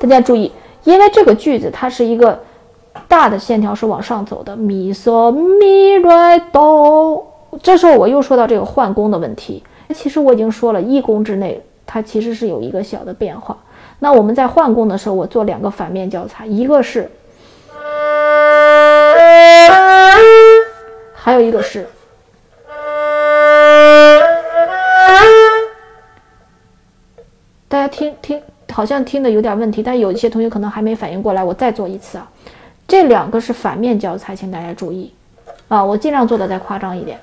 大家注意，因为这个句子它是一个大的线条是往上走的，咪嗦咪来哆。这时候我又说到这个换弓的问题。其实我已经说了，一弓之内它其实是有一个小的变化。那我们在换弓的时候，我做两个反面教材，一个是，还有一个是。大家听听。好像听的有点问题，但有一些同学可能还没反应过来，我再做一次啊。这两个是反面教材，请大家注意啊，我尽量做的再夸张一点。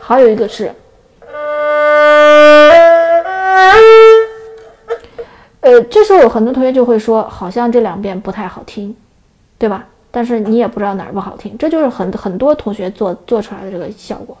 还有一个是，呃，这时候有很多同学就会说，好像这两遍不太好听，对吧？但是你也不知道哪儿不好听，这就是很很多同学做做出来的这个效果。